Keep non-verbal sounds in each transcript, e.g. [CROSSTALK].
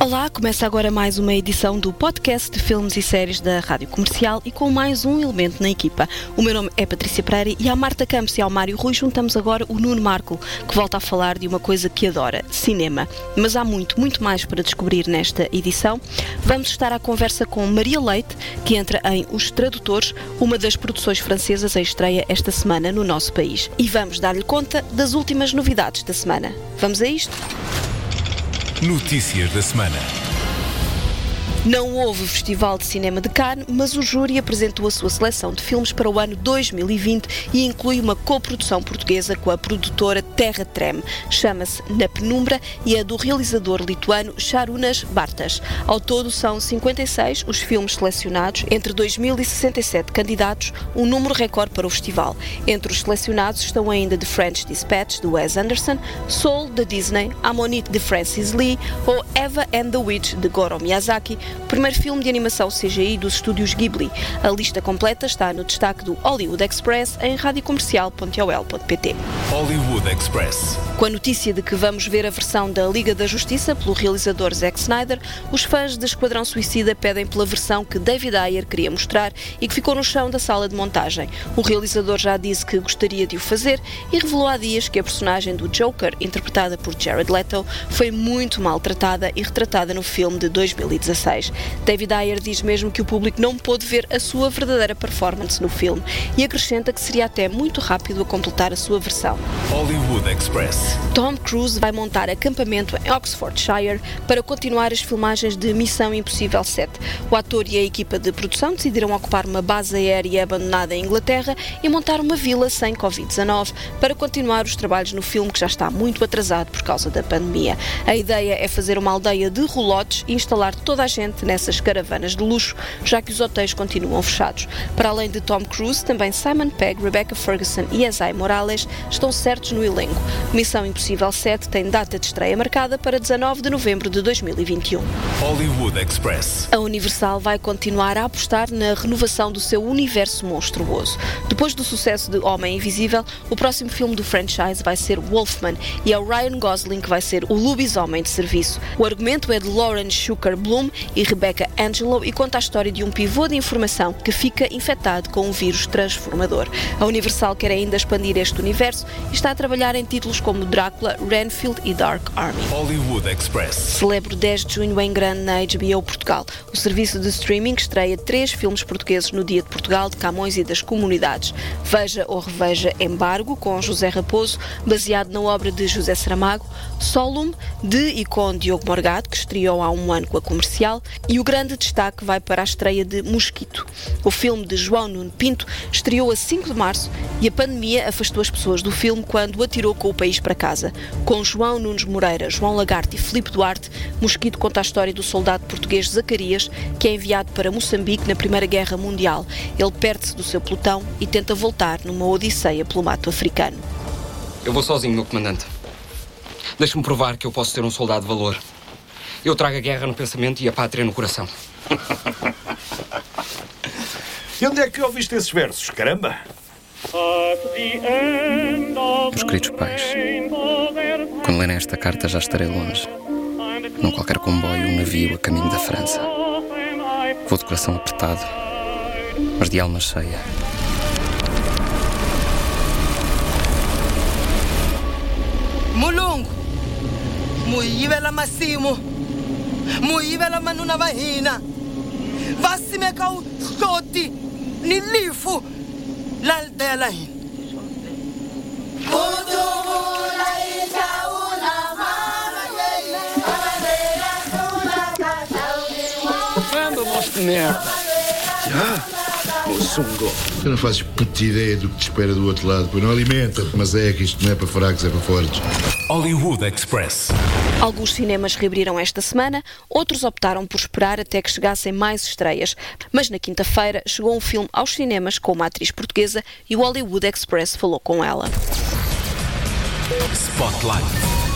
Olá, começa agora mais uma edição do podcast de filmes e séries da Rádio Comercial e com mais um elemento na equipa. O meu nome é Patrícia Pereira e à Marta Campos e ao Mário Rui juntamos agora o Nuno Marco, que volta a falar de uma coisa que adora, cinema. Mas há muito, muito mais para descobrir nesta edição. Vamos estar à conversa com Maria Leite, que entra em Os Tradutores, uma das produções francesas em estreia esta semana no nosso país. E vamos dar-lhe conta das últimas novidades da semana. Vamos a isto? Notícias da semana. Não houve Festival de Cinema de Cannes, mas o júri apresentou a sua seleção de filmes para o ano 2020 e inclui uma coprodução portuguesa com a produtora Terra Trem. Chama-se Na Penumbra e é do realizador lituano Charunas Bartas. Ao todo são 56 os filmes selecionados, entre 2067 candidatos, um número recorde para o festival. Entre os selecionados estão ainda The French Dispatch, de Wes Anderson, Soul, da Disney, Ammonite, de Francis Lee ou Eva and the Witch, de Goro Miyazaki, primeiro filme de animação CGI dos estúdios Ghibli. A lista completa está no destaque do Hollywood Express em radiocomercial.ol.pt. Hollywood Express. Com a notícia de que vamos ver a versão da Liga da Justiça pelo realizador Zack Snyder, os fãs de Esquadrão Suicida pedem pela versão que David Ayer queria mostrar e que ficou no chão da sala de montagem. O realizador já disse que gostaria de o fazer e revelou há dias que a personagem do Joker, interpretada por Jared Leto, foi muito maltratada e retratada no filme de 2016. David Ayer diz mesmo que o público não pôde ver a sua verdadeira performance no filme e acrescenta que seria até muito rápido a completar a sua versão. Hollywood Express. Tom Cruise vai montar acampamento em Oxfordshire para continuar as filmagens de Missão Impossível 7. O ator e a equipa de produção decidiram ocupar uma base aérea abandonada em Inglaterra e montar uma vila sem Covid-19 para continuar os trabalhos no filme que já está muito atrasado por causa da pandemia. A ideia é fazer uma aldeia de rolotes e instalar toda a gente nessas caravanas de luxo, já que os hotéis continuam fechados. Para além de Tom Cruise, também Simon Pegg, Rebecca Ferguson e Ezai Morales estão certos no elenco. Missão Impossível 7 tem data de estreia marcada para 19 de novembro de 2021. Hollywood Express. A Universal vai continuar a apostar na renovação do seu universo monstruoso. Depois do sucesso de Homem Invisível, o próximo filme do franchise vai ser Wolfman e é o Ryan Gosling que vai ser o lobisomem de serviço. O argumento é de Lauren Schuker Bloom e Rebecca Angelo e conta a história de um pivô de informação que fica infectado com um vírus transformador. A Universal quer ainda expandir este universo e está a trabalhar em títulos como Drácula, Renfield e Dark Army. Hollywood Express. Celebro 10 de junho em grande na HBO Portugal. O serviço de streaming estreia três filmes portugueses no Dia de Portugal, de Camões e das Comunidades. Veja ou reveja Embargo, com José Raposo, baseado na obra de José Saramago, Solum, de e com Diogo Morgado, que estreou há um ano com a comercial, e o grande destaque vai para a estreia de Mosquito. O filme de João Nuno Pinto estreou a 5 de março e a pandemia afastou as pessoas do filme quando atirou com o país para casa. Com João Nunes Moreira, João Lagarde e Filipe Duarte, Mosquito conta a história do soldado português Zacarias, que é enviado para Moçambique na Primeira Guerra Mundial. Ele perde-se do seu pelotão e tenta voltar numa odisseia pelo mato africano. Eu vou sozinho, meu comandante. Deixe-me provar que eu posso ser um soldado de valor. Eu trago a guerra no pensamento e a pátria no coração. E onde é que ouviste esses versos, caramba? Meus queridos pais, quando lerem esta carta já estarei longe. Num qualquer comboio, um navio a caminho da França. Vou de coração apertado, mas de alma cheia. mulungu muyivela masimu muyivela manuna va hina va simeka hloti ni lifu la lidaya la hina Moçungo. Tu não fazes puta ideia do que te espera do outro lado. Pois não alimenta-te, mas é que isto não é para fracos, é para fortes. Hollywood Express. Alguns cinemas reabriram esta semana, outros optaram por esperar até que chegassem mais estreias. Mas na quinta-feira chegou um filme aos cinemas com uma atriz portuguesa e o Hollywood Express falou com ela. Spotlight.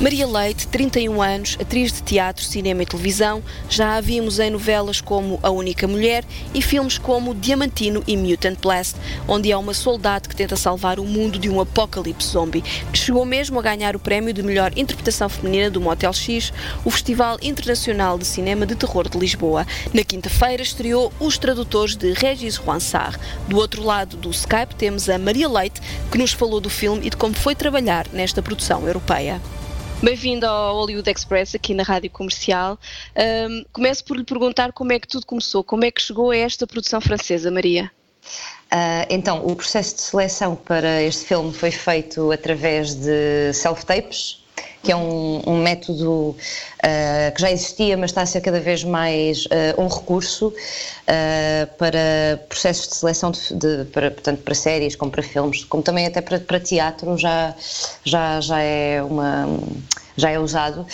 Maria Leite, 31 anos, atriz de teatro, cinema e televisão, já a vimos em novelas como A Única Mulher e filmes como Diamantino e Mutant Blast, onde há uma soldado que tenta salvar o mundo de um apocalipse zombie, chegou mesmo a ganhar o prémio de melhor interpretação feminina do Motel X, o Festival Internacional de Cinema de Terror de Lisboa. Na quinta-feira estreou Os Tradutores de Regis Juansar. Do outro lado do Skype temos a Maria Leite, que nos falou do filme e de como foi trabalhar nesta produção europeia. Bem-vindo ao Hollywood Express aqui na Rádio Comercial. Um, começo por lhe perguntar como é que tudo começou, como é que chegou a esta produção francesa, Maria? Uh, então, o processo de seleção para este filme foi feito através de self-tapes, que é um, um método uh, que já existia, mas está a ser cada vez mais uh, um recurso uh, para processos de seleção de, de, para, portanto, para séries, como para filmes, como também até para, para teatro já, já, já é uma já é usado,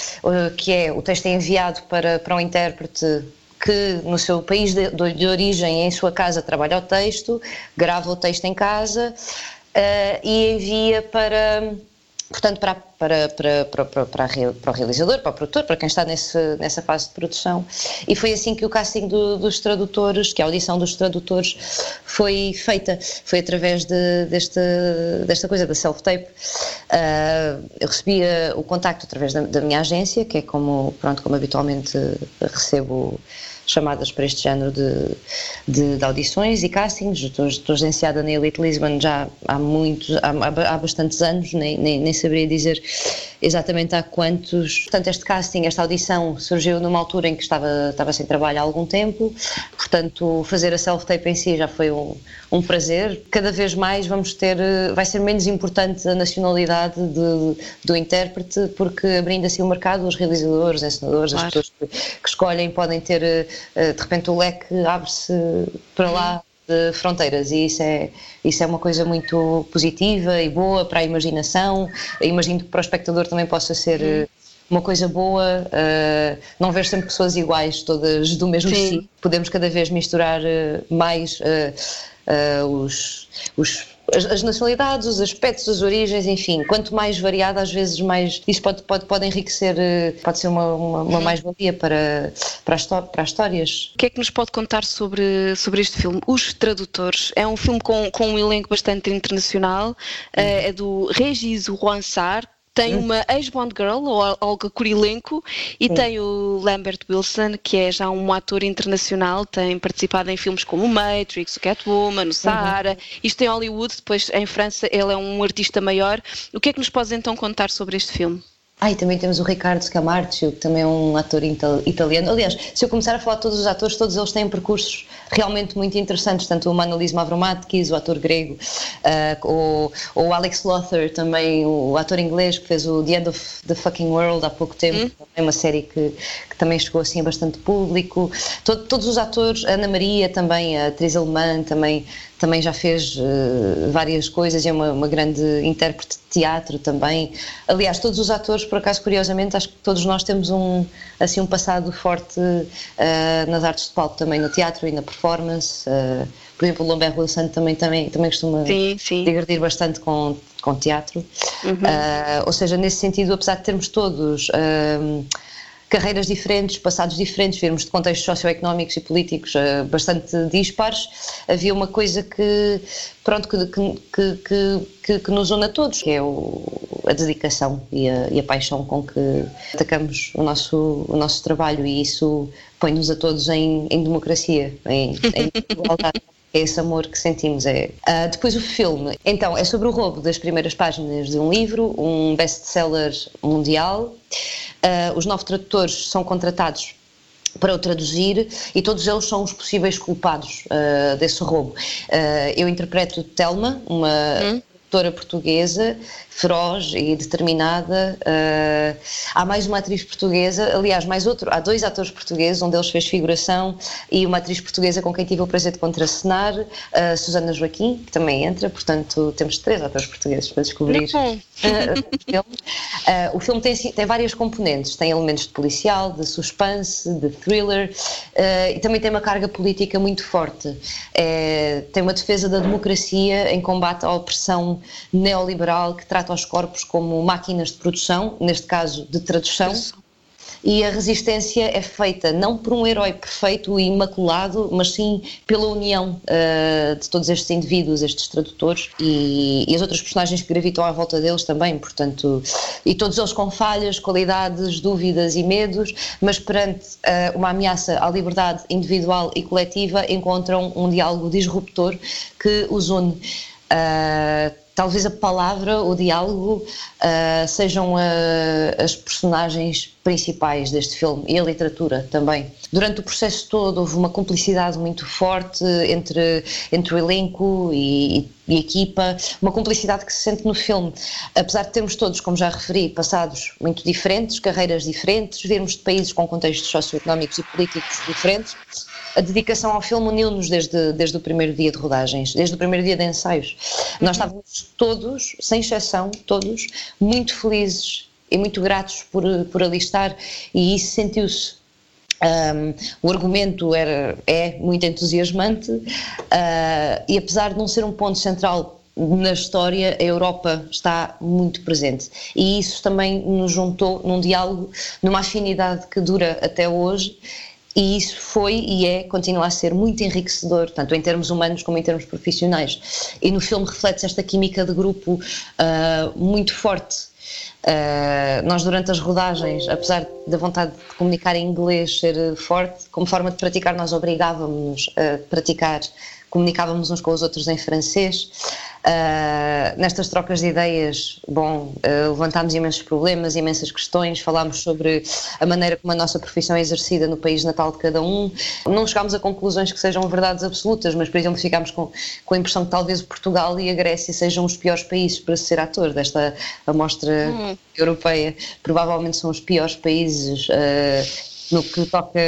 que é o texto é enviado para, para um intérprete que no seu país de, de, origem, em sua casa, trabalha o texto, grava o texto em casa uh, e envia para portanto, para, para, para, para, para, o realizador, para o produtor, para quem está nesse, nessa fase de produção. E foi assim que o casting do, dos tradutores, que a audição dos tradutores foi feita. Foi através de, deste, desta coisa da self-tape. Uh, eu recebia o contacto através da, da, minha agência, que é como, pronto, como habitualmente recebo chamadas para este género de, de, de audições e castings. Estou, estou agenciada na Elite Lisbon já há muitos, há, há bastantes anos, nem, nem, nem saberia dizer exatamente há quantos. Portanto, este casting, esta audição surgiu numa altura em que estava, estava sem trabalho há algum tempo, portanto, fazer a self-tape em si já foi um, um prazer. Cada vez mais vamos ter, vai ser menos importante a nacionalidade de, do intérprete, porque abrindo assim o mercado, os realizadores, encenadores, claro. as pessoas que, que escolhem podem ter eh, de repente o leque abre-se para lá de fronteiras e isso é, isso é uma coisa muito positiva e boa para a imaginação. Eu imagino que para o espectador também possa ser eh, uma coisa boa, uh, não ver sempre pessoas iguais, todas do mesmo Sim. Podemos cada vez misturar uh, mais uh, os, os as, as, nacionalidades, os aspectos, as origens, enfim, quanto mais variada, às vezes mais. Isso pode, pode, pode enriquecer, eh, pode ser uma, uma, uma uhum. mais-valia para, para, as, para as histórias. O que é que nos pode contar sobre, sobre este filme? Os Tradutores. É um filme com, com um elenco bastante internacional, uhum. é do Regis Juansar, tem uma ex-Bond Girl, ou Olga Kurilenko, e tem o Lambert Wilson, que é já um ator internacional, tem participado em filmes como Matrix, o Catwoman, o Sahara, uhum. isto em Hollywood, depois em França ele é um artista maior. O que é que nos podes então contar sobre este filme? Ah, e também temos o Ricardo Scamarcio, que também é um ator italiano. Aliás, se eu começar a falar de todos os atores, todos eles têm percursos realmente muito interessantes, tanto o Manolis Mavromatkis, o ator grego, uh, o, o Alex Lothar, também o ator inglês que fez o The End of the Fucking World há pouco tempo, hum? é uma série que, que, também chegou assim a bastante público. Todo, todos os atores, Ana Maria também, a atriz alemã também também já fez uh, várias coisas e é uma, uma, grande intérprete de teatro também. Aliás, todos os atores, por acaso, curiosamente, acho que todos nós temos um, assim, um passado forte uh, nas artes de palco também, no teatro e na performance. Uh, por exemplo, o Lambert Wilson também, também, também costuma sim, sim. divertir bastante com, com teatro. Uhum. ou seja, nesse sentido, apesar de termos todos carreiras diferentes, passados diferentes, virmos de contextos socioeconómicos e políticos uh, bastante dispares, havia uma coisa que, pronto, que, que, que, que, nos une a todos, que é o, a dedicação e a, e a, paixão com que atacamos o nosso, o nosso trabalho e isso põe-nos a todos em, em democracia, em, em igualdade. é esse amor que sentimos. É. Uh, depois o filme, então, é sobre o roubo das primeiras páginas de um livro, um best-seller mundial. Uh, os nove tradutores são contratados para o traduzir e todos eles são os possíveis culpados uh, desse roubo. Uh, eu interpreto Telma, uma hum? tradutora portuguesa feroz e determinada. Uh, há mais uma atriz portuguesa, aliás, mais outro, há dois atores portugueses, um deles fez figuração, e uma atriz portuguesa com quem tive o prazer de contracenar, uh, Susana Joaquim, que também entra, portanto temos três atores portugueses para descobrir uh, [LAUGHS] o filme. o filme tem, tem várias componentes, tem elementos de policial, de suspense, de thriller, e também tem uma carga política muito forte. É, tem uma defesa da democracia em combate à opressão neoliberal que trata os corpos como máquinas de produção, neste caso de tradução. E a resistência é feita não por um herói perfeito e imaculado, mas sim pela união uh, de todos estes indivíduos, estes tradutores e, e, as outras personagens que gravitam à volta deles também, portanto, e todos eles com falhas, qualidades, dúvidas e medos, mas perante uh, uma ameaça à liberdade individual e coletiva encontram um diálogo disruptor que os une. Uh, talvez a palavra, o diálogo, uh, sejam uh, as personagens principais deste filme e a literatura também. Durante o processo todo houve uma cumplicidade muito forte entre, entre o elenco e, e equipa, uma cumplicidade que se sente no filme. Apesar de termos todos, como já referi, passados muito diferentes, carreiras diferentes, virmos de países com contextos socioeconómicos e políticos diferentes, a dedicação ao filme uniu-nos desde, desde o primeiro dia de rodagens, desde o primeiro dia de ensaios. Uhum. Nós estávamos todos, sem exceção, todos, muito felizes e muito gratos por, por ali estar e isso sentiu-se um, o argumento era, é muito entusiasmante uh, e apesar de não ser um ponto central na história, a Europa está muito presente. E isso também nos juntou num diálogo, numa afinidade que dura até hoje e isso foi e é, continua a ser muito enriquecedor, tanto em termos humanos como em termos profissionais. E no filme reflete-se esta química de grupo uh, muito forte. Uh, nós, durante as rodagens, apesar da vontade de comunicar em inglês ser forte, como forma de praticar, nós obrigávamos-nos a praticar, comunicávamos uns com os outros em francês. Uh, nestas trocas de ideias, bom, uh, levantámos imensos problemas, imensas questões, falámos sobre a maneira como a nossa profissão é exercida no país natal de cada um. Não chegámos a conclusões que sejam verdades absolutas, mas, por exemplo, ficámos com, com a impressão que talvez Portugal e a Grécia sejam os piores países para ser ator desta amostra hum. europeia. Provavelmente são os piores países. Uh, no que toca,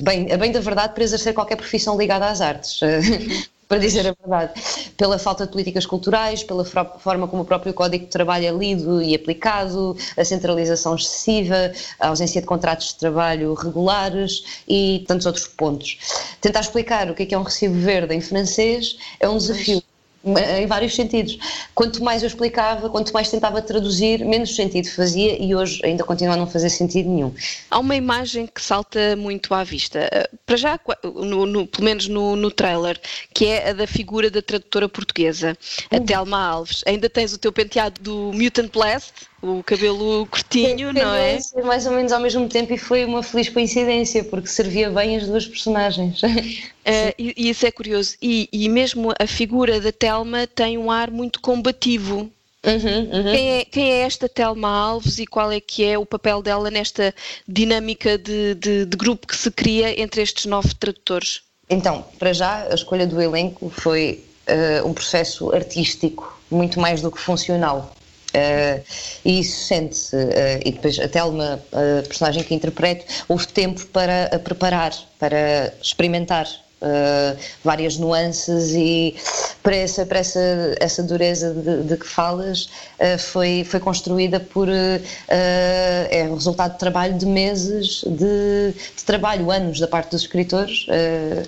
bem, a bem da verdade, para exercer qualquer profissão ligada às artes. [LAUGHS] para dizer a verdade, pela falta de políticas culturais, pela forma como o próprio Código de Trabalho é lido e aplicado, a centralização excessiva, a ausência de contratos de trabalho regulares e tantos outros pontos. Tentar explicar o que é, que é um recibo verde em francês é um desafio em vários sentidos. Quanto mais eu explicava, quanto mais tentava traduzir, menos sentido fazia e hoje ainda continua a não fazer sentido nenhum. Há uma imagem que salta muito à vista, eh, para já, no, no, pelo menos no, no trailer, que é a da figura da tradutora portuguesa, a uhum. Telma Alves. Ainda tens o teu penteado do Mutant Blast, o cabelo curtinho, não é? Mais ou menos ao mesmo tempo e foi uma feliz coincidência, porque servia bem as duas personagens. [LAUGHS] Uh, e, e, isso é curioso. E, e, mesmo a figura da Telma tem um ar muito combativo. Uhum, uhum. Quem, é, quem, é, esta Telma Alves e qual é que é o papel dela nesta dinâmica de, de, de grupo que se cria entre estes nove tradutores? Então, para já, a escolha do elenco foi uh, um processo artístico, muito mais do que funcional. Uh, e isso sente-se, uh, e depois até uma uh, personagem que interpreto, houve tempo para preparar, para experimentar uh, várias nuances e para essa, para essa, essa dureza de, de que falas uh, foi, foi construída por uh, é o resultado de trabalho de meses de, de trabalho, anos da parte dos escritores,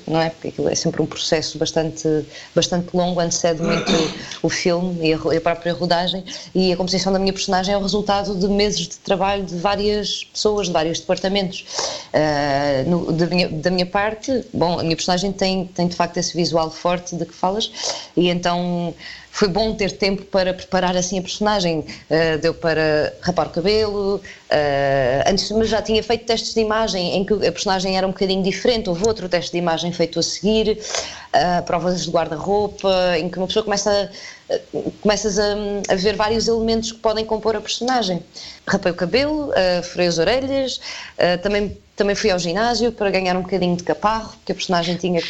não é? Porque aquilo é sempre um processo bastante, bastante longo, antecede muito o filme e a, a própria rodagem e a composição da minha personagem é o resultado de meses de trabalho de várias pessoas, de vários departamentos. No, da, minha, da minha parte, bom, a minha personagem tem, tem de facto esse visual forte de que falas, e então foi bom ter tempo para preparar assim a personagem. Uh, deu para rapar o cabelo, uh, antes mas já tinha feito testes de imagem em que a personagem era um bocadinho diferente, houve outro teste de imagem feito a seguir, uh, provas de guarda-roupa, em que uma pessoa começa a, começas a, a, ver vários elementos que podem compor a personagem. Rapei o cabelo, uh, furei as orelhas, também também fui ao ginásio para ganhar um bocadinho de caparro, porque a personagem tinha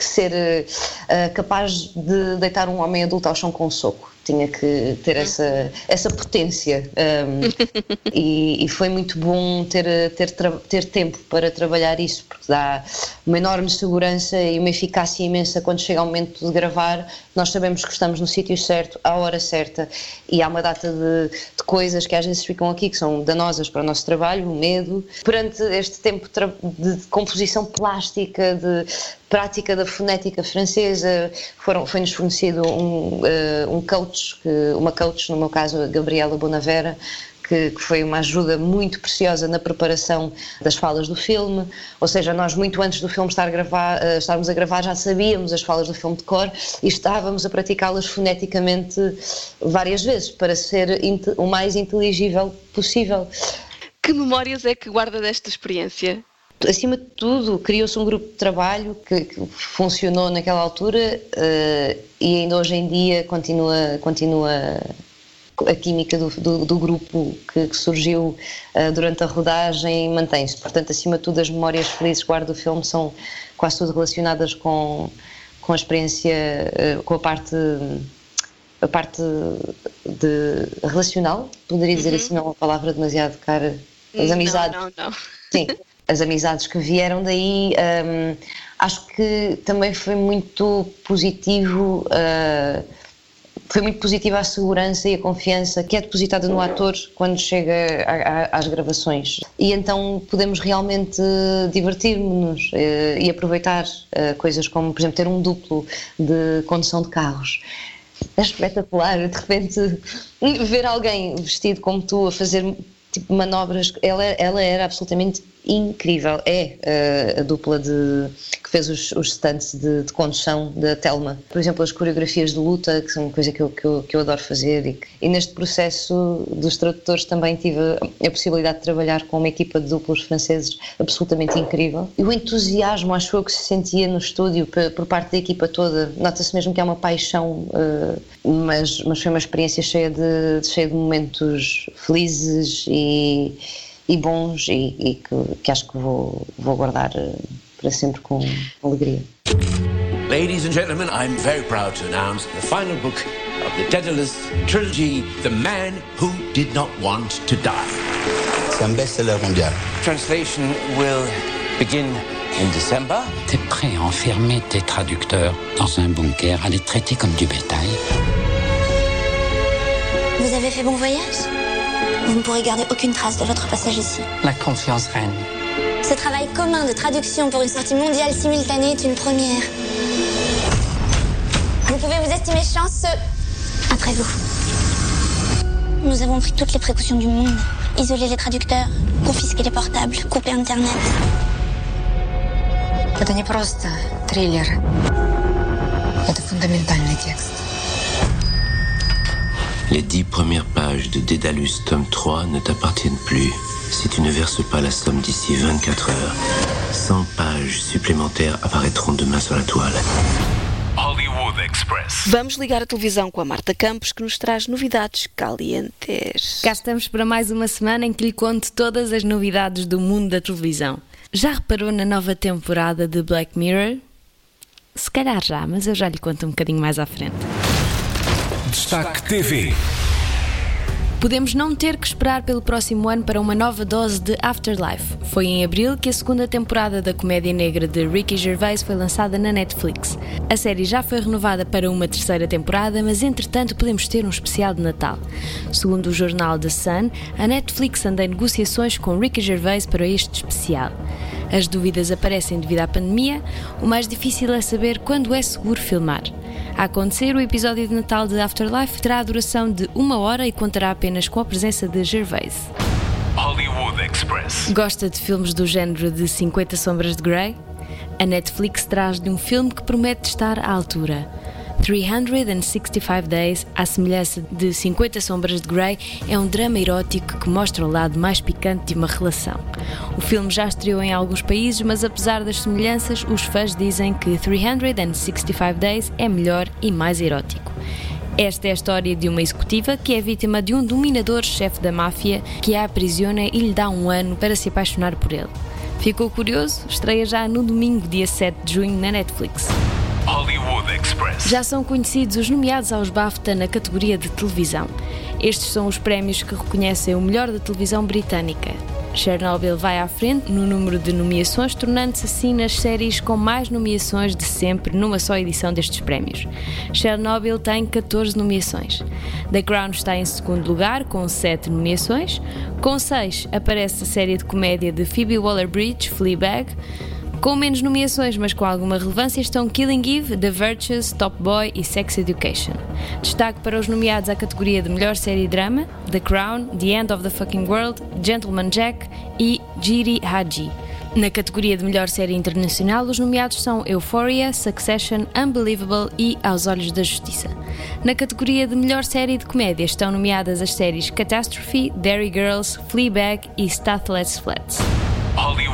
que ser uh, capaz de deitar um homem adulto ao chão com um soco. Tinha que ter essa, essa potência. Um, [LAUGHS] e, e, foi muito bom ter, ter, ter tempo para trabalhar isso, porque dá uma enorme segurança e uma eficácia imensa quando chega o momento de gravar. Nós sabemos que estamos no sítio certo, à hora certa, e há uma data de, de coisas que às vezes ficam aqui que são danosas para o nosso trabalho, o medo. Perante este tempo de, composição plástica, de prática da fonética francesa, foi-nos fornecido um, uh, um coach, uma coach, no meu caso, a Gabriela Bonavera, que, que, foi uma ajuda muito preciosa na preparação das falas do filme. Ou seja, nós, muito antes do filme estar a gravar, uh, estarmos a gravar, já sabíamos as falas do filme de cor e estávamos a praticá-las foneticamente várias vezes para ser o mais inteligível possível. Que memórias é que guarda desta experiência? Acima de tudo, criou-se um grupo de trabalho que, que funcionou naquela altura uh, e ainda hoje em dia continua, continua a química do, do, do grupo que, que surgiu uh, durante a rodagem mantém-se. Portanto, acima de tudo, as memórias felizes que guardo do filme são quase tudo relacionadas com, com a experiência, uh, com a parte a parte de relacional, poderia dizer uhum. assim, não é uma palavra demasiado cara, as amizades. Não, não, não. Sim, as amizades que vieram daí, um, acho que também foi muito positivo uh, foi muito positiva a segurança e a confiança que é depositada no ator quando chega a, a, às gravações. E então podemos realmente divertir-nos eh, e aproveitar eh, coisas como, por exemplo, ter um duplo de condução de carros. É espetacular, de repente, [LAUGHS] ver alguém vestido como tu a fazer tipo, manobras. Ela, ela era absolutamente incrível. É uh, a dupla de, que fez os, os stunts de, de, condução da Telma. Por exemplo, as coreografias de luta, que são uma coisa que eu, que eu, que eu adoro fazer. E, e, neste processo dos tradutores também tive a, possibilidade de trabalhar com uma equipa de duplos franceses absolutamente incrível. E o entusiasmo, acho eu, que se sentia no estúdio por, por parte da equipa toda. Nota-se mesmo que há uma paixão, uh, mas, mas foi uma experiência cheia de, cheia de momentos felizes e e bons e, e que, que, acho que vou, vou guardar eh, para sempre com alegria. Ladies and gentlemen, I'm very proud to announce the final book of the Daedalus trilogy, The Man Who Did Not Want to Die. C'est un best-seller mondial. Translation will begin in December. T'es prêt à enfermer tes traducteurs dans un bunker, à les traiter comme du bétail? Vous avez fait bon voyage? vous ne pourrez garder aucune trace de votre passage ici. La confiance reine. Ce travail commun de traduction pour une sortie mondiale simultanée est une première. Vous pouvez vous estimer chanceux. Après vous. Nous avons pris toutes les précautions du monde. Isoler les traducteurs, confisquer les portables, couper Internet. Это не просто триллер. Это фундаментальный текст. Les dix premières pages de Dédalus tome 3 ne t'appartiennent plus si tu ne verses pas la somme d'ici 24 heures. 100 pages supplémentaires apparaîtront demain sur la toile. Hollywood Express. Vamos ligar a televisão com a Marta Campos que nos traz novidades calientes. Cá estamos para mais uma semana em que lhe conto todas as novidades do mundo da televisão. Já reparou na nova temporada de Black Mirror? Se calhar já, mas eu já lhe conto um bocadinho mais à frente. Destaque TV. Podemos não ter que esperar pelo próximo ano para uma nova dose de Afterlife. Foi em abril que a segunda temporada da comédia negra de Ricky Gervais foi lançada na Netflix. A série já foi renovada para uma terceira temporada, mas entretanto podemos ter um especial de Natal. Segundo o jornal The Sun, a Netflix anda em negociações com Ricky Gervais para este especial. As dúvidas aparecem devido à pandemia, o mais difícil é saber quando é seguro filmar. A acontecer, o episódio de Natal de Afterlife terá a duração de uma hora e contará apenas com a presença de Gervais. Hollywood Express. Gosta de filmes do género de 50 Sombras de Grey? A Netflix traz de um filme que promete estar à altura. 365 Days, à semelhança de 50 Sombras de Grey, é um drama erótico que mostra o lado mais picante de uma relação. O filme já estreou em alguns países, mas apesar das semelhanças, os fãs dizem que 365 Days é melhor e mais erótico. Esta é a história de uma executiva que é vítima de um dominador-chefe da máfia que a aprisiona e lhe dá um ano para se apaixonar por ele. Ficou curioso? Estreia já no domingo, dia 7 de junho, na Netflix. Hollywood Express. Já são conhecidos os nomeados aos BAFTA na categoria de televisão. Estes são os prémios que reconhecem o melhor da televisão britânica. Chernobyl vai à frente no número de nomeações, tornando-se assim nas séries com mais nomeações de sempre numa só edição destes prémios. Chernobyl tem 14 nomeações. The Crown está em segundo lugar, com 7 nomeações. Com 6 aparece a série de comédia de Phoebe Waller-Bridge, Fleabag. Com menos nomeações, mas com alguma relevância, estão Killing Eve, The Virtues, Top Boy e Sex Education. Destaque para os nomeados à categoria de melhor série drama: The Crown, The End of the Fucking World, Gentleman Jack e Jiri Haji. Na categoria de melhor série internacional, os nomeados são Euphoria, Succession, Unbelievable e Aos Olhos da Justiça. Na categoria de melhor série de comédia estão nomeadas as séries Catastrophe, Derry Girls, Fleabag e Stathless Flats. Hollywood.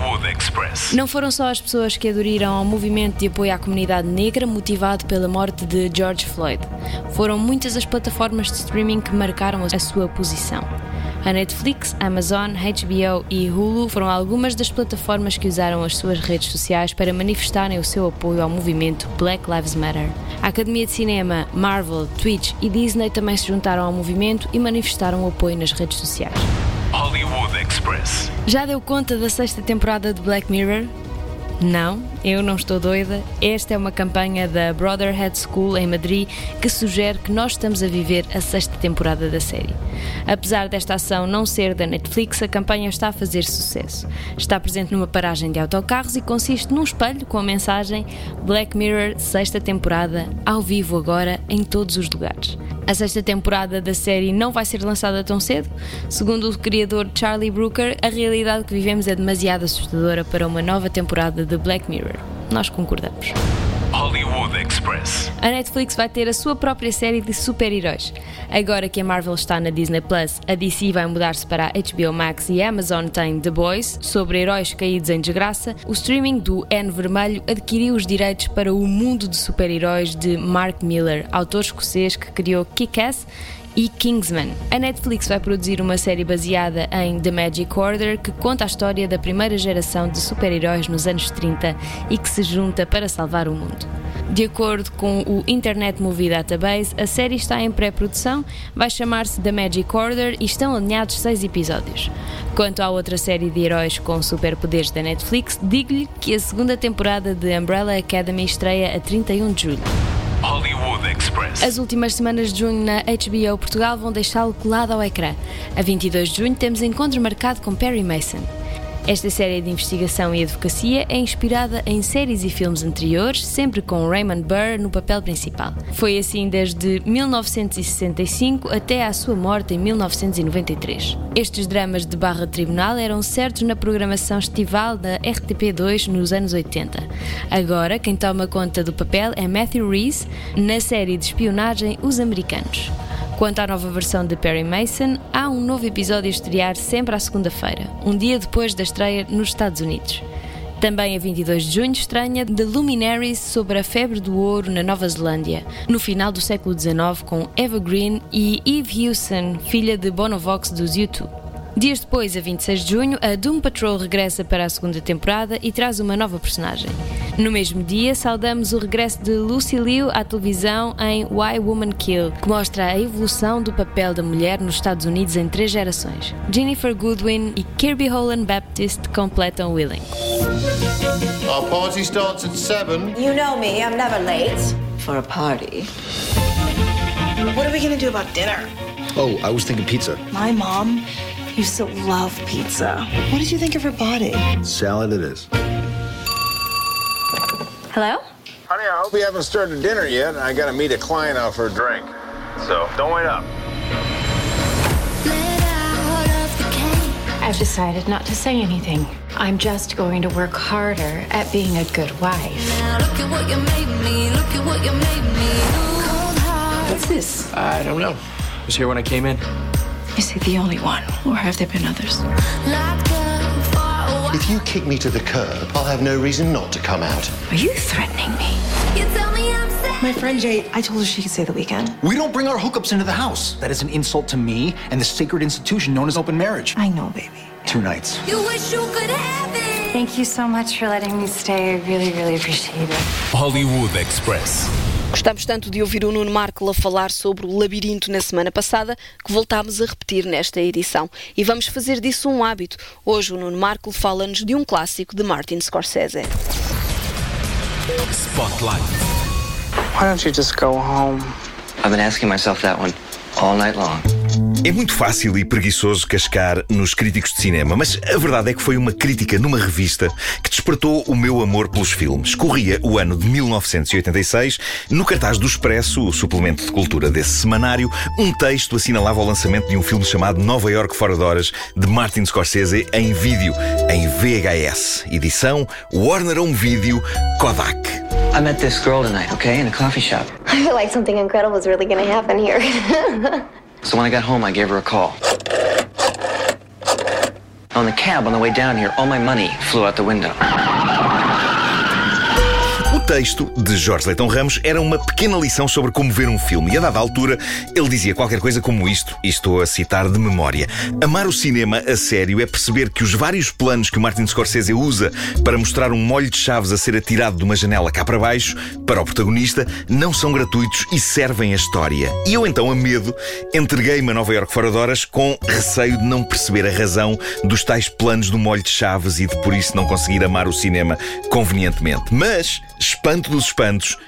Não foram só as pessoas que aderiram ao movimento de apoio à comunidade negra motivado pela morte de George Floyd. Foram muitas as plataformas de streaming que marcaram a sua posição. A Netflix, Amazon, HBO e Hulu foram algumas das plataformas que usaram as suas redes sociais para manifestarem o seu apoio ao movimento Black Lives Matter. A Academia de Cinema, Marvel, Twitch e Disney também se juntaram ao movimento e manifestaram o apoio nas redes sociais. Hollywood Express. Já deu conta da sexta temporada de Black Mirror? Não, eu não estou doida. Esta é uma campanha da Brotherhead School em Madrid que sugere que nós estamos a viver a sexta temporada da série. Apesar desta ação não ser da Netflix, a campanha está a fazer sucesso. Está presente numa paragem de autocarros e consiste num espelho com a mensagem Black Mirror, sexta temporada, ao vivo agora, em todos os lugares. A sexta temporada da série não vai ser lançada tão cedo. Segundo o criador Charlie Brooker, a realidade que vivemos é demasiado assustadora para uma nova temporada de Black Mirror. Nós concordamos. Express. A Netflix vai ter a sua própria série de super-heróis. Agora que a Marvel está na Disney Plus, a DC vai mudar-se para a HBO Max e a Amazon tem The Boys, sobre heróis caídos em desgraça, o streaming do N Vermelho adquiriu os direitos para o mundo de super-heróis de Mark Miller, autor escocês que criou Kick-Ass e Kingsman. A Netflix vai produzir uma série baseada em The Magic Order que conta a história da primeira geração de super-heróis nos anos 30 e que se junta para salvar o mundo. De acordo com o Internet Movie Database, a série está em pré-produção, vai chamar-se The Magic Order e estão alinhados seis episódios. Quanto à outra série de heróis com superpoderes da Netflix, digo-lhe que a segunda temporada de Umbrella Academy estreia a 31 de julho. Hollywood Express. As últimas semanas de junho na HBO Portugal vão deixá-lo colado ao ecrã. A 22 de junho temos encontro marcado com Perry Mason. Esta série de investigação e advocacia é inspirada em séries e filmes anteriores, sempre com Raymond Burr no papel principal. Foi assim desde 1965 até à sua morte em 1993. Estes dramas de barra de tribunal eram certos na programação estival da RTP2 nos anos 80. Agora, quem toma conta do papel é Matthew Reese na série de espionagem Os Americanos. Quanto à nova versão de Perry Mason, há um novo episódio a estrear sempre à segunda-feira, um dia depois da estreia nos Estados Unidos. Também a 22 de junho estranha The Luminaries sobre a febre do ouro na Nova Zelândia, no final do século XIX com Eva Green e Eve Hewson, filha de Bonovox dos U2. Dias depois, a 26 de junho, a Doom Patrol regressa para a segunda temporada e traz uma nova personagem. No mesmo dia, saudamos o regresso de Lucy Liu à televisão em Why Woman Kill, que mostra a evolução do papel da mulher nos Estados Unidos em três gerações. Jennifer Goodwin e Kirby Holland Baptist completam o elenco. Our party starts at seven. You know me, I'm never late for a party. What are we gonna do about dinner? Oh, I was thinking pizza. My mom used to love pizza. What did you think of her body? Salad it is. Hello? Honey, I hope you haven't started dinner yet. I gotta meet a client out for a drink. So don't wait up. I've decided not to say anything. I'm just going to work harder at being a good wife. What's this? I don't know. I was here when I came in. Is he the only one, or have there been others? If you kick me to the curb, I'll have no reason not to come out. Are you threatening me? You tell me I'm safe. My friend Jade, I told her she could stay the weekend. We don't bring our hookups into the house. That is an insult to me and the sacred institution known as open marriage. I know, baby. Two nights. You wish you could have it. Thank you so much for letting me stay. I really, really appreciate it. Hollywood Express. Gostamos tanto de ouvir o Nuno Marco a falar sobre o labirinto na semana passada que voltámos a repetir nesta edição. E vamos fazer disso um hábito. Hoje o Nuno Marco fala-nos de um clássico de Martin Scorsese. Spotlight. Why don't you just go home? I've been asking myself that one all night long. É muito fácil e preguiçoso cascar nos críticos de cinema, mas a verdade é que foi uma crítica numa revista que despertou o meu amor pelos filmes. Corria o ano de 1986. No cartaz do Expresso, o suplemento de cultura desse semanário, um texto assinalava o lançamento de um filme chamado Nova York Fora de Horas, de Martin Scorsese, em vídeo, em VHS. Edição Warner Home Video Kodak. I met this girl tonight, okay, in a coffee shop. I feel like something incredible is really going to happen here. [LAUGHS] So when I got home, I gave her a call. On the cab on the way down here, all my money flew out the window. Texto de Jorge Leitão Ramos era uma pequena lição sobre como ver um filme. E a dada altura, ele dizia qualquer coisa como isto, e estou a citar de memória. Amar o cinema a sério é perceber que os vários planos que o Martin Scorsese usa para mostrar um molho de chaves a ser atirado de uma janela cá para baixo, para o protagonista, não são gratuitos e servem a história. E eu então, a medo, entreguei-me a Nova York fora de horas com receio de não perceber a razão dos tais planos do molho de chaves e de por isso não conseguir amar o cinema convenientemente. Mas espanto dos espantos,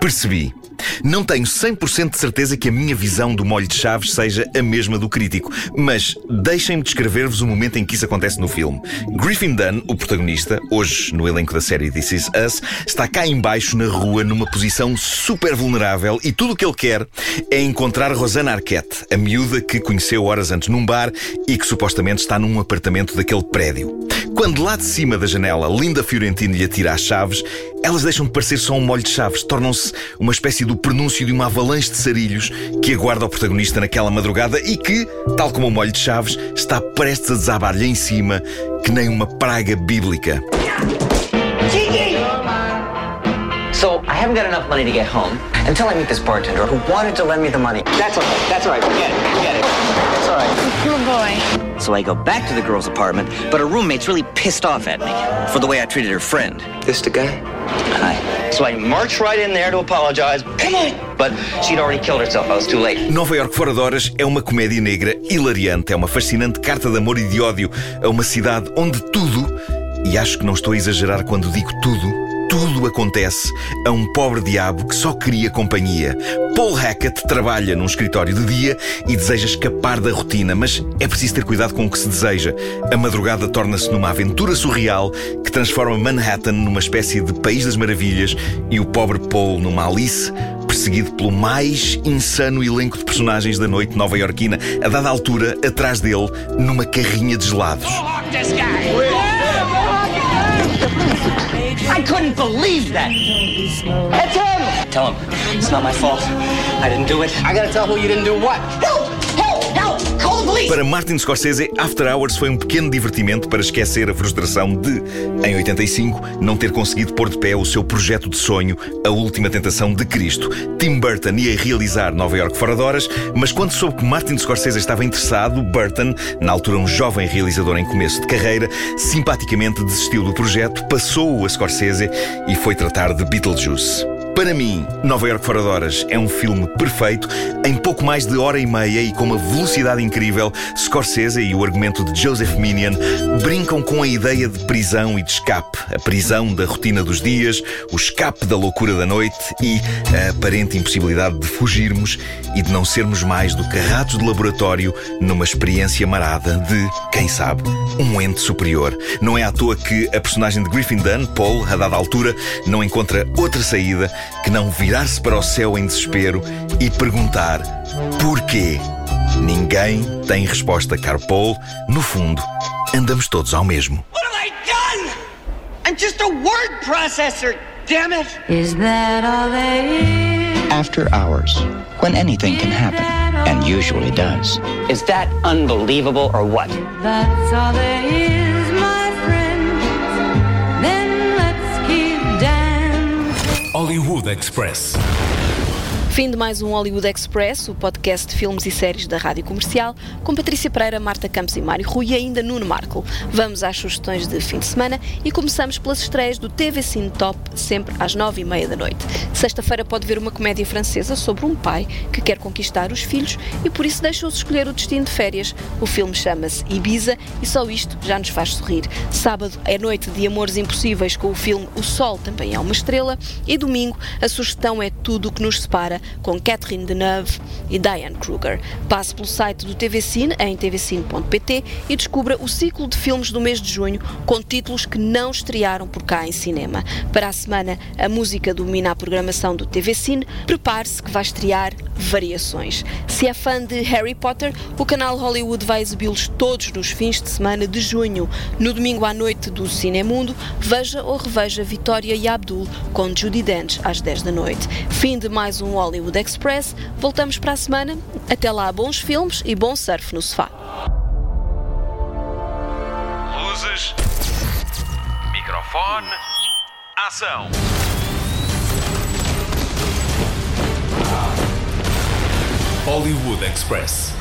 percebi. Não tenho 100% de certeza que a minha visão do molho de chaves seja a mesma do crítico, mas deixem-me descrever-vos o momento em que isso acontece no filme. Griffin Dunn, o protagonista, hoje no elenco da série This Is Us, está cá embaixo na rua numa posição super vulnerável e tudo o que ele quer é encontrar Rosanna Arquette, a miúda que conheceu horas antes num bar e que supostamente está num apartamento daquele prédio. Quando lá de cima da janela Linda Fiorentino lhe atira as chaves, elas deixam de parecer só um molho de chaves, tornam-se uma espécie do prenúncio de uma avalanche de sarilhos que aguarda o protagonista naquela madrugada e que, tal como o molho de chaves, está prestes a desabar-lhe em cima que nem uma praga bíblica. So I haven't got enough money to get home until I meet this bartender who wanted to lend me the money. That's all right. That's all right. Forget it. Forget it. That's all right. Good boy. So I go back to the girl's apartment, but her roommate's really pissed off at me for the way I treated her friend. This the guy? Hi. So I march right in there to apologize. Come on! But she'd already killed herself. I was too late. Nova York Fora de Horas é uma comédia negra hilariante, é uma fascinante carta de amor e de ódio a uma cidade onde tudo, e acho que não estou a exagerar quando digo tudo, tudo acontece a um pobre diabo que só queria companhia. Paul Hackett trabalha num escritório de dia e deseja escapar da rotina, mas é preciso ter cuidado com o que se deseja. A madrugada torna-se numa aventura surreal que transforma Manhattan numa espécie de país das maravilhas e o pobre Paul numa Alice perseguido pelo mais insano elenco de personagens da noite nova-iorquina, a dada altura, atrás dele, numa carrinha de gelados. I couldn't believe that. That's him. Tell him it's not my fault. I didn't do it. I gotta tell who you didn't do what. Help! Para Martin Scorsese, After Hours foi um pequeno divertimento para esquecer a frustração de, em 85, não ter conseguido pôr de pé o seu projeto de sonho, A Última Tentação de Cristo. Tim Burton ia realizar Nova York fora de horas, mas quando soube que Martin Scorsese estava interessado, Burton, na altura um jovem realizador em começo de carreira, simpaticamente desistiu do projeto, passou-o a Scorsese e foi tratar de Beetlejuice. Para mim, Nova York Fora de Horas é um filme perfeito. Em pouco mais de hora e meia e com uma velocidade incrível, Scorsese e o argumento de Joseph Minion brincam com a ideia de prisão e de escape. A prisão da rotina dos dias, o escape da loucura da noite e a aparente impossibilidade de fugirmos e de não sermos mais do que ratos de laboratório numa experiência marada de, quem sabe, um ente superior. Não é à toa que a personagem de Griffin Dunn, Paul, a dada altura, não encontra outra saída que não virar-se para o céu em desespero e perguntar porquê. Ninguém tem resposta, caro Paul. No fundo, andamos todos ao mesmo. What have I done? I'm just a word processor, damn it! Is that all is? After hours, when anything can happen, and usually does. Is that unbelievable or what? That's all there is, Hollywood Express. Fim de mais um Hollywood Express, o podcast de filmes e séries da Rádio Comercial, com Patrícia Pereira, Marta Campos e Mário Rui e ainda Nuno Marco. Vamos às sugestões de fim de semana e começamos pelas estreias do TV Cine Top, sempre às nove e meia da noite. Sexta-feira pode ver uma comédia francesa sobre um pai que quer conquistar os filhos e por isso deixou-se escolher o destino de férias. O filme chama-se Ibiza e só isto já nos faz sorrir. Sábado é noite de Amores Impossíveis com o filme O Sol também é uma estrela e domingo a sugestão é Tudo o que nos separa com Catherine Deneuve e Diane Kruger. Passe pelo site do TV Cine em tvcine.pt e descubra o ciclo de filmes do mês de junho com títulos que não estrearam por cá em cinema. Para a semana, a música domina a programação do TV Cine. Prepare-se que vai estrear Variações. Se é fã de Harry Potter, o canal Hollywood vai exibi-los todos nos fins de semana de junho. No domingo à noite do Cinemundo, veja ou reveja Vitória e Abdul com Judy Dench às 10 da noite. Fim de mais um Hollywood Express. Voltamos para a semana. Até lá, bons filmes e bom surf no sofá. Luzes. Microfone. Ação. Hollywood Express.